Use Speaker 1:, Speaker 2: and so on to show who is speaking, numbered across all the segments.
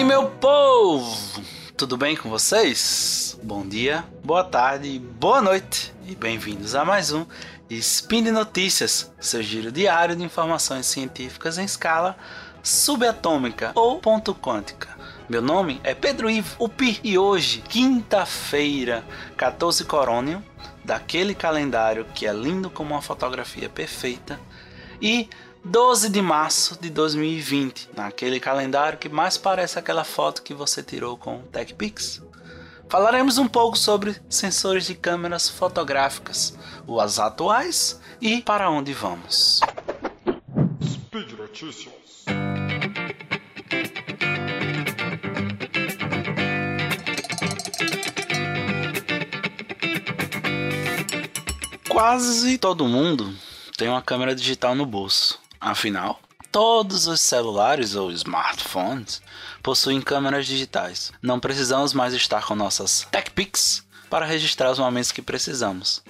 Speaker 1: aí, meu povo! Tudo bem com vocês? Bom dia, boa tarde, boa noite e bem-vindos a mais um Spin de Notícias, seu giro diário de informações científicas em escala subatômica ou ponto quântica. Meu nome é Pedro Ivo, o Pi, e hoje, quinta-feira, 14 Corônio, daquele calendário que é lindo como uma fotografia perfeita, e 12 de março de 2020, naquele calendário que mais parece aquela foto que você tirou com o TechPix. Falaremos um pouco sobre sensores de câmeras fotográficas, os atuais e para onde vamos. Speed Notícias. Quase todo mundo tem uma câmera digital no bolso. Afinal, todos os celulares ou smartphones possuem câmeras digitais. Não precisamos mais estar com nossas TechPix para registrar os momentos que precisamos.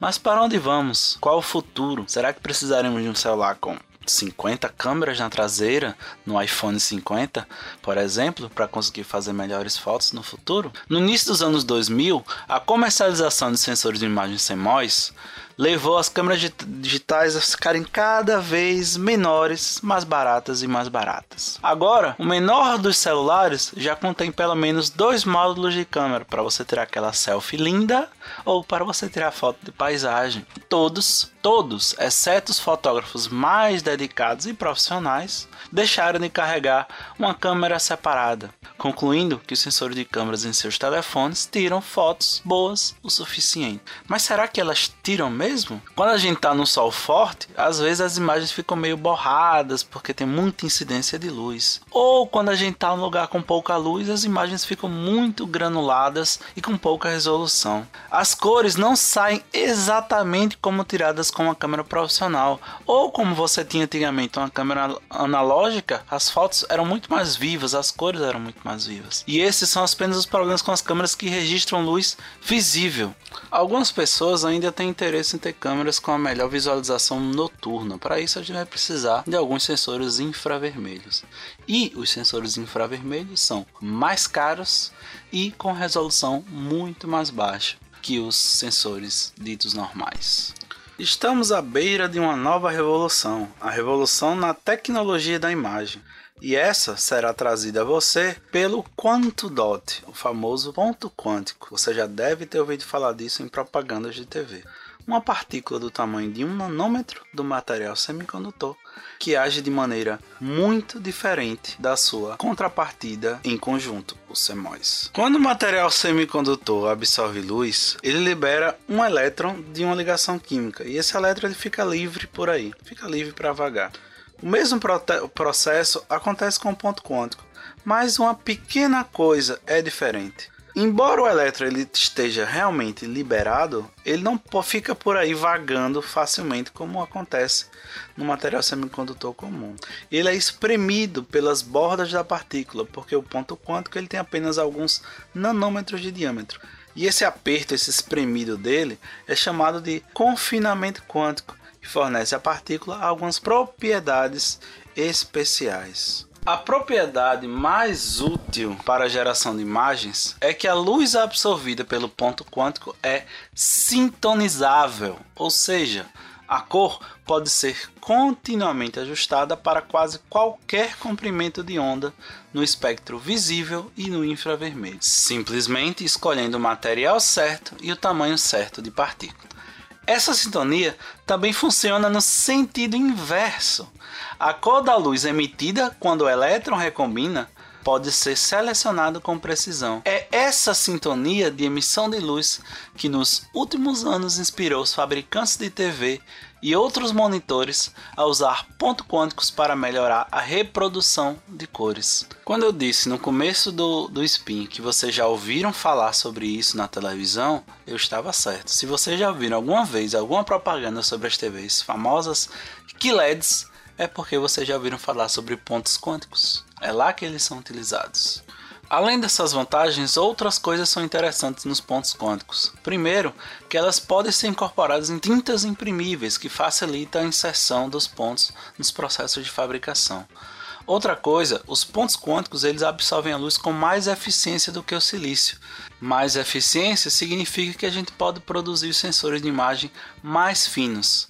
Speaker 1: Mas para onde vamos? Qual o futuro? Será que precisaremos de um celular com 50 câmeras na traseira no iPhone 50, por exemplo, para conseguir fazer melhores fotos no futuro? No início dos anos 2000, a comercialização de sensores de imagem CMOS levou as câmeras digitais a ficarem cada vez menores, mais baratas e mais baratas. Agora, o menor dos celulares já contém pelo menos dois módulos de câmera para você tirar aquela selfie linda ou para você tirar foto de paisagem. Todos, todos, exceto os fotógrafos mais dedicados e profissionais, deixaram de carregar uma câmera separada, concluindo que os sensores de câmeras em seus telefones tiram fotos boas o suficiente. Mas será que elas tiram mesmo? Quando a gente está no sol forte, às vezes as imagens ficam meio borradas porque tem muita incidência de luz. Ou quando a gente está num lugar com pouca luz, as imagens ficam muito granuladas e com pouca resolução. As cores não saem exatamente como tiradas com uma câmera profissional ou como você tinha antigamente uma câmera analógica, as fotos eram muito mais vivas, as cores eram muito mais vivas. E esses são apenas os problemas com as câmeras que registram luz visível. Algumas pessoas ainda têm interesse ter câmeras com a melhor visualização noturna. Para isso, a gente vai precisar de alguns sensores infravermelhos. E os sensores infravermelhos são mais caros e com resolução muito mais baixa que os sensores ditos normais. Estamos à beira de uma nova revolução, a revolução na tecnologia da imagem. E essa será trazida a você pelo Quanto Dot, o famoso ponto quântico. Você já deve ter ouvido falar disso em propagandas de TV. Uma partícula do tamanho de um nanômetro do material semicondutor que age de maneira muito diferente da sua contrapartida em conjunto, o CMOS. Quando o material semicondutor absorve luz, ele libera um elétron de uma ligação química e esse elétron ele fica livre por aí, fica livre para vagar. O mesmo processo acontece com o ponto quântico, mas uma pequena coisa é diferente. Embora o elétron ele esteja realmente liberado, ele não fica por aí vagando facilmente como acontece no material semicondutor comum. Ele é espremido pelas bordas da partícula, porque o ponto quântico ele tem apenas alguns nanômetros de diâmetro. E esse aperto, esse espremido dele, é chamado de confinamento quântico que fornece à partícula algumas propriedades especiais. A propriedade mais útil para a geração de imagens é que a luz absorvida pelo ponto quântico é sintonizável, ou seja, a cor pode ser continuamente ajustada para quase qualquer comprimento de onda no espectro visível e no infravermelho, simplesmente escolhendo o material certo e o tamanho certo de partícula. Essa sintonia também funciona no sentido inverso. A cor da luz emitida quando o elétron recombina pode ser selecionado com precisão. É essa sintonia de emissão de luz que nos últimos anos inspirou os fabricantes de TV e outros monitores a usar pontos quânticos para melhorar a reprodução de cores. Quando eu disse no começo do, do Spin que vocês já ouviram falar sobre isso na televisão, eu estava certo. Se vocês já ouviram alguma vez alguma propaganda sobre as TVs famosas QLEDs, é porque vocês já ouviram falar sobre pontos quânticos. É lá que eles são utilizados. Além dessas vantagens, outras coisas são interessantes nos pontos quânticos. Primeiro, que elas podem ser incorporadas em tintas imprimíveis, que facilita a inserção dos pontos nos processos de fabricação. Outra coisa, os pontos quânticos eles absorvem a luz com mais eficiência do que o silício. Mais eficiência significa que a gente pode produzir sensores de imagem mais finos.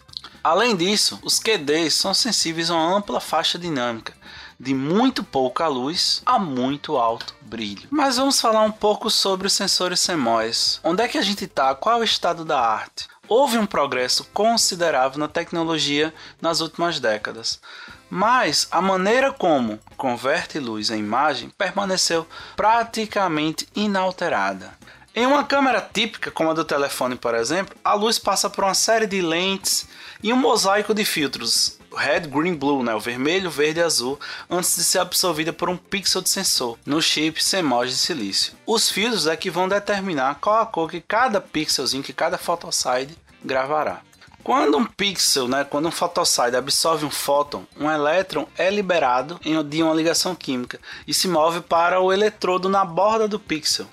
Speaker 1: Além disso, os QDs são sensíveis a uma ampla faixa dinâmica, de muito pouca luz a muito alto brilho. Mas vamos falar um pouco sobre os sensores CMOS. Onde é que a gente está? Qual é o estado da arte? Houve um progresso considerável na tecnologia nas últimas décadas, mas a maneira como converte luz em imagem permaneceu praticamente inalterada. Em uma câmera típica, como a do telefone, por exemplo, a luz passa por uma série de lentes e um mosaico de filtros red, green, blue, né? o vermelho, verde e azul, antes de ser absorvida por um pixel de sensor no chip CMOS de silício. Os filtros é que vão determinar qual a cor que cada pixelzinho, que cada photoside gravará. Quando um pixel, né, quando um fotoside absorve um fóton, um elétron é liberado de uma ligação química e se move para o eletrodo na borda do pixel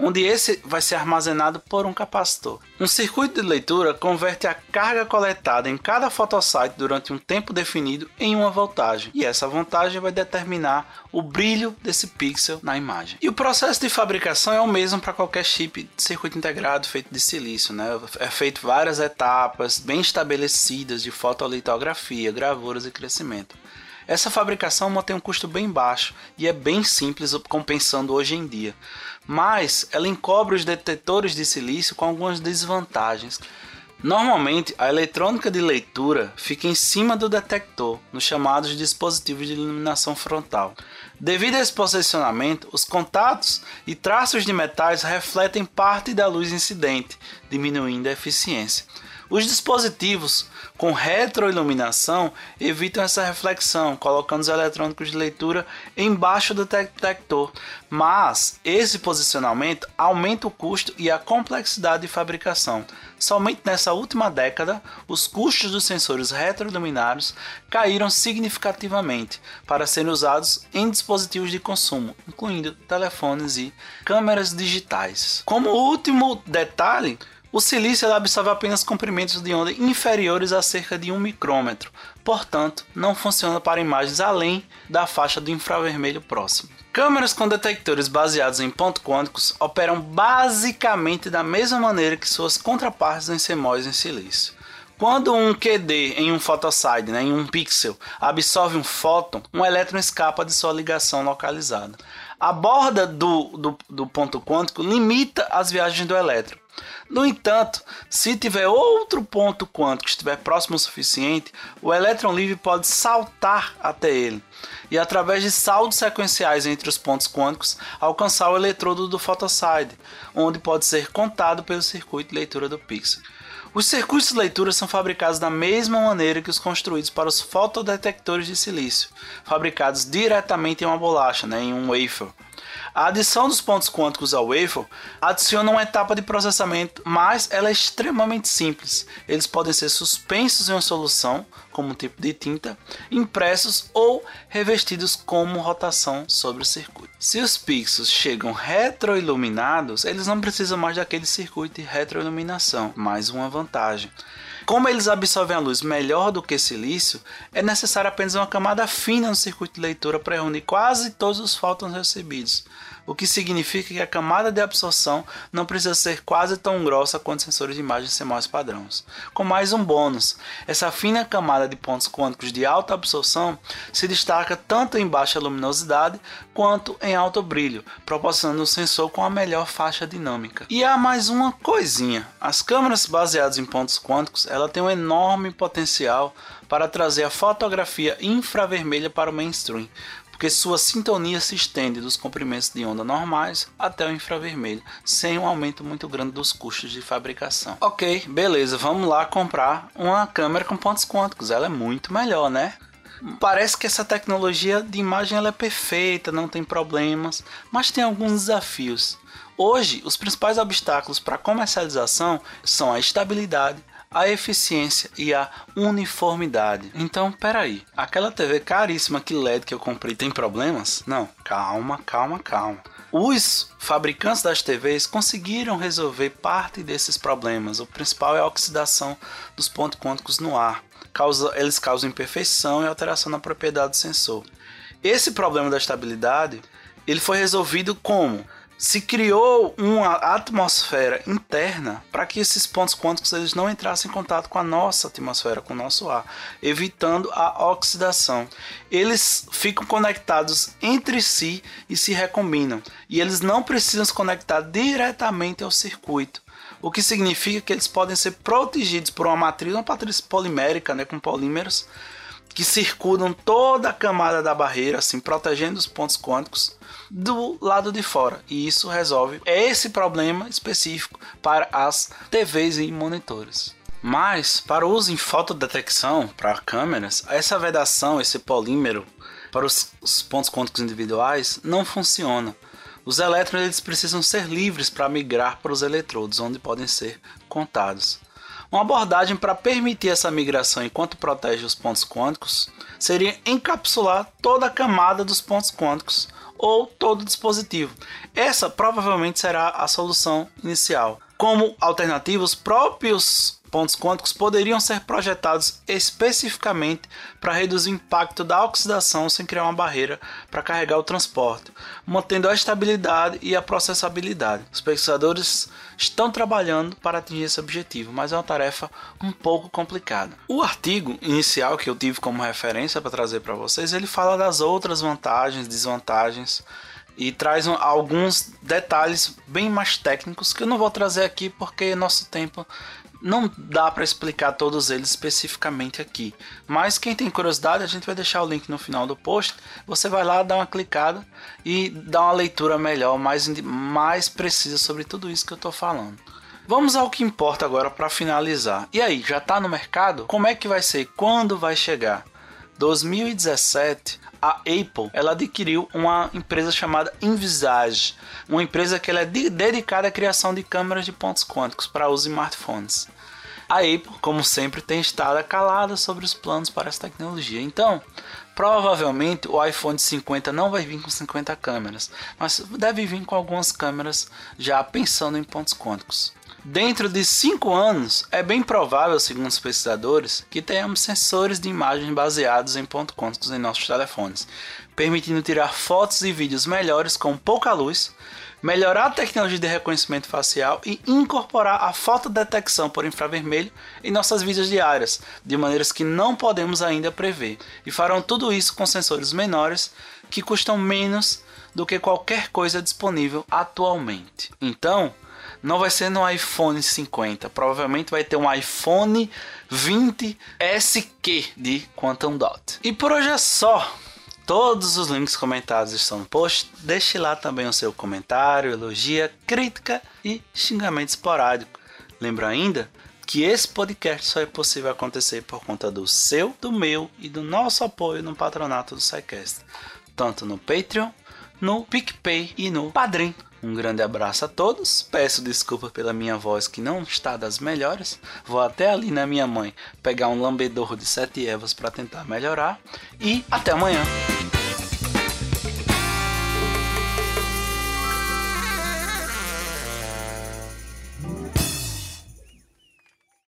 Speaker 1: onde esse vai ser armazenado por um capacitor. Um circuito de leitura converte a carga coletada em cada fotosite durante um tempo definido em uma voltagem, e essa voltagem vai determinar o brilho desse pixel na imagem. E o processo de fabricação é o mesmo para qualquer chip de circuito integrado feito de silício, né? É feito várias etapas bem estabelecidas de fotolitografia, gravuras e crescimento. Essa fabricação mantém um custo bem baixo e é bem simples compensando hoje em dia, mas ela encobre os detetores de silício com algumas desvantagens. Normalmente, a eletrônica de leitura fica em cima do detector, nos chamados dispositivos de iluminação frontal. Devido a esse posicionamento, os contatos e traços de metais refletem parte da luz incidente, diminuindo a eficiência. Os dispositivos com retroiluminação evitam essa reflexão, colocando os eletrônicos de leitura embaixo do detector, mas esse posicionamento aumenta o custo e a complexidade de fabricação. Somente nessa última década, os custos dos sensores retroiluminados caíram significativamente para serem usados em dispositivos de consumo, incluindo telefones e câmeras digitais. Como último detalhe, o silício absorve apenas comprimentos de onda inferiores a cerca de um micrômetro, portanto, não funciona para imagens além da faixa do infravermelho próximo. Câmeras com detectores baseados em pontos quânticos operam basicamente da mesma maneira que suas contrapartes em CMOS em silício. Quando um QD em um photoside, né, em um pixel, absorve um fóton, um elétron escapa de sua ligação localizada. A borda do, do, do ponto quântico limita as viagens do elétron. No entanto, se tiver outro ponto quântico que estiver próximo o suficiente, o elétron livre pode saltar até ele e, através de saltos sequenciais entre os pontos quânticos, alcançar o eletrodo do photoside, onde pode ser contado pelo circuito de leitura do pixel. Os circuitos de leitura são fabricados da mesma maneira que os construídos para os fotodetectores de silício, fabricados diretamente em uma bolacha, né, em um wafer. A adição dos pontos quânticos ao wafer adiciona uma etapa de processamento, mas ela é extremamente simples. Eles podem ser suspensos em uma solução, como um tipo de tinta, impressos ou revestidos como rotação sobre o circuito. Se os pixels chegam retroiluminados, eles não precisam mais daquele circuito de retroiluminação, mais uma vantagem. Como eles absorvem a luz melhor do que silício, é necessário apenas uma camada fina no circuito de leitura para reunir quase todos os fótons recebidos, o que significa que a camada de absorção não precisa ser quase tão grossa quanto sensores de imagem CMOS padrões. Com mais um bônus, essa fina camada de pontos quânticos de alta absorção se destaca tanto em baixa luminosidade quanto em alto brilho, proporcionando um sensor com a melhor faixa dinâmica. E há mais uma coisinha: as câmeras baseadas em pontos quânticos ela tem um enorme potencial para trazer a fotografia infravermelha para o mainstream, porque sua sintonia se estende dos comprimentos de onda normais até o infravermelho, sem um aumento muito grande dos custos de fabricação. Ok, beleza, vamos lá comprar uma câmera com pontos quânticos, ela é muito melhor, né? Parece que essa tecnologia de imagem ela é perfeita, não tem problemas, mas tem alguns desafios. Hoje, os principais obstáculos para a comercialização são a estabilidade, a eficiência e a uniformidade. Então, peraí, aquela TV caríssima que LED que eu comprei tem problemas? Não, calma, calma, calma. Os fabricantes das TVs conseguiram resolver parte desses problemas. O principal é a oxidação dos pontos quânticos no ar. Causa, eles causam imperfeição e alteração na propriedade do sensor. Esse problema da estabilidade, ele foi resolvido como se criou uma atmosfera interna para que esses pontos quânticos eles não entrassem em contato com a nossa atmosfera, com o nosso ar, evitando a oxidação. Eles ficam conectados entre si e se recombinam, e eles não precisam se conectar diretamente ao circuito. O que significa que eles podem ser protegidos por uma matriz, uma matriz polimérica, né, com polímeros, que circundam toda a camada da barreira, assim, protegendo os pontos quânticos do lado de fora. E isso resolve esse problema específico para as TVs e monitores. Mas, para o uso em fotodetecção, para câmeras, essa vedação, esse polímero para os, os pontos quânticos individuais não funciona. Os elétrons eles precisam ser livres para migrar para os eletrodos, onde podem ser contados. Uma abordagem para permitir essa migração enquanto protege os pontos quânticos seria encapsular toda a camada dos pontos quânticos ou todo dispositivo. Essa provavelmente será a solução inicial. Como alternativa, os próprios pontos quânticos poderiam ser projetados especificamente para reduzir o impacto da oxidação sem criar uma barreira para carregar o transporte, mantendo a estabilidade e a processabilidade. Os pesquisadores estão trabalhando para atingir esse objetivo, mas é uma tarefa um pouco complicada. O artigo inicial que eu tive como referência para trazer para vocês, ele fala das outras vantagens, desvantagens e traz alguns detalhes bem mais técnicos que eu não vou trazer aqui porque nosso tempo não dá para explicar todos eles especificamente aqui, mas quem tem curiosidade, a gente vai deixar o link no final do post. Você vai lá, dá uma clicada e dá uma leitura melhor, mais, mais precisa sobre tudo isso que eu estou falando. Vamos ao que importa agora para finalizar. E aí, já está no mercado? Como é que vai ser? Quando vai chegar? 2017, a Apple ela adquiriu uma empresa chamada Envisage, uma empresa que ela é de, dedicada à criação de câmeras de pontos quânticos para uso em smartphones. A Apple, como sempre, tem estado calada sobre os planos para essa tecnologia. Então, provavelmente o iPhone 50 não vai vir com 50 câmeras, mas deve vir com algumas câmeras já pensando em pontos quânticos. Dentro de 5 anos, é bem provável, segundo os pesquisadores, que tenhamos sensores de imagem baseados em pontos quânticos em nossos telefones, permitindo tirar fotos e vídeos melhores com pouca luz, melhorar a tecnologia de reconhecimento facial e incorporar a fotodetecção por infravermelho em nossas vidas diárias, de maneiras que não podemos ainda prever. E farão tudo isso com sensores menores que custam menos do que qualquer coisa disponível atualmente. Então, não vai ser no iPhone 50, provavelmente vai ter um iPhone 20 SQ de Quantum Dot. E por hoje é só. Todos os links comentados estão no post. Deixe lá também o seu comentário, elogia, crítica e xingamento esporádico. Lembra ainda que esse podcast só é possível acontecer por conta do seu, do meu e do nosso apoio no patronato do SciCast, tanto no Patreon, no PicPay e no Padrim. Um grande abraço a todos. Peço desculpa pela minha voz que não está das melhores. Vou até ali na minha mãe pegar um lambedor de sete ervas para tentar melhorar. E até amanhã.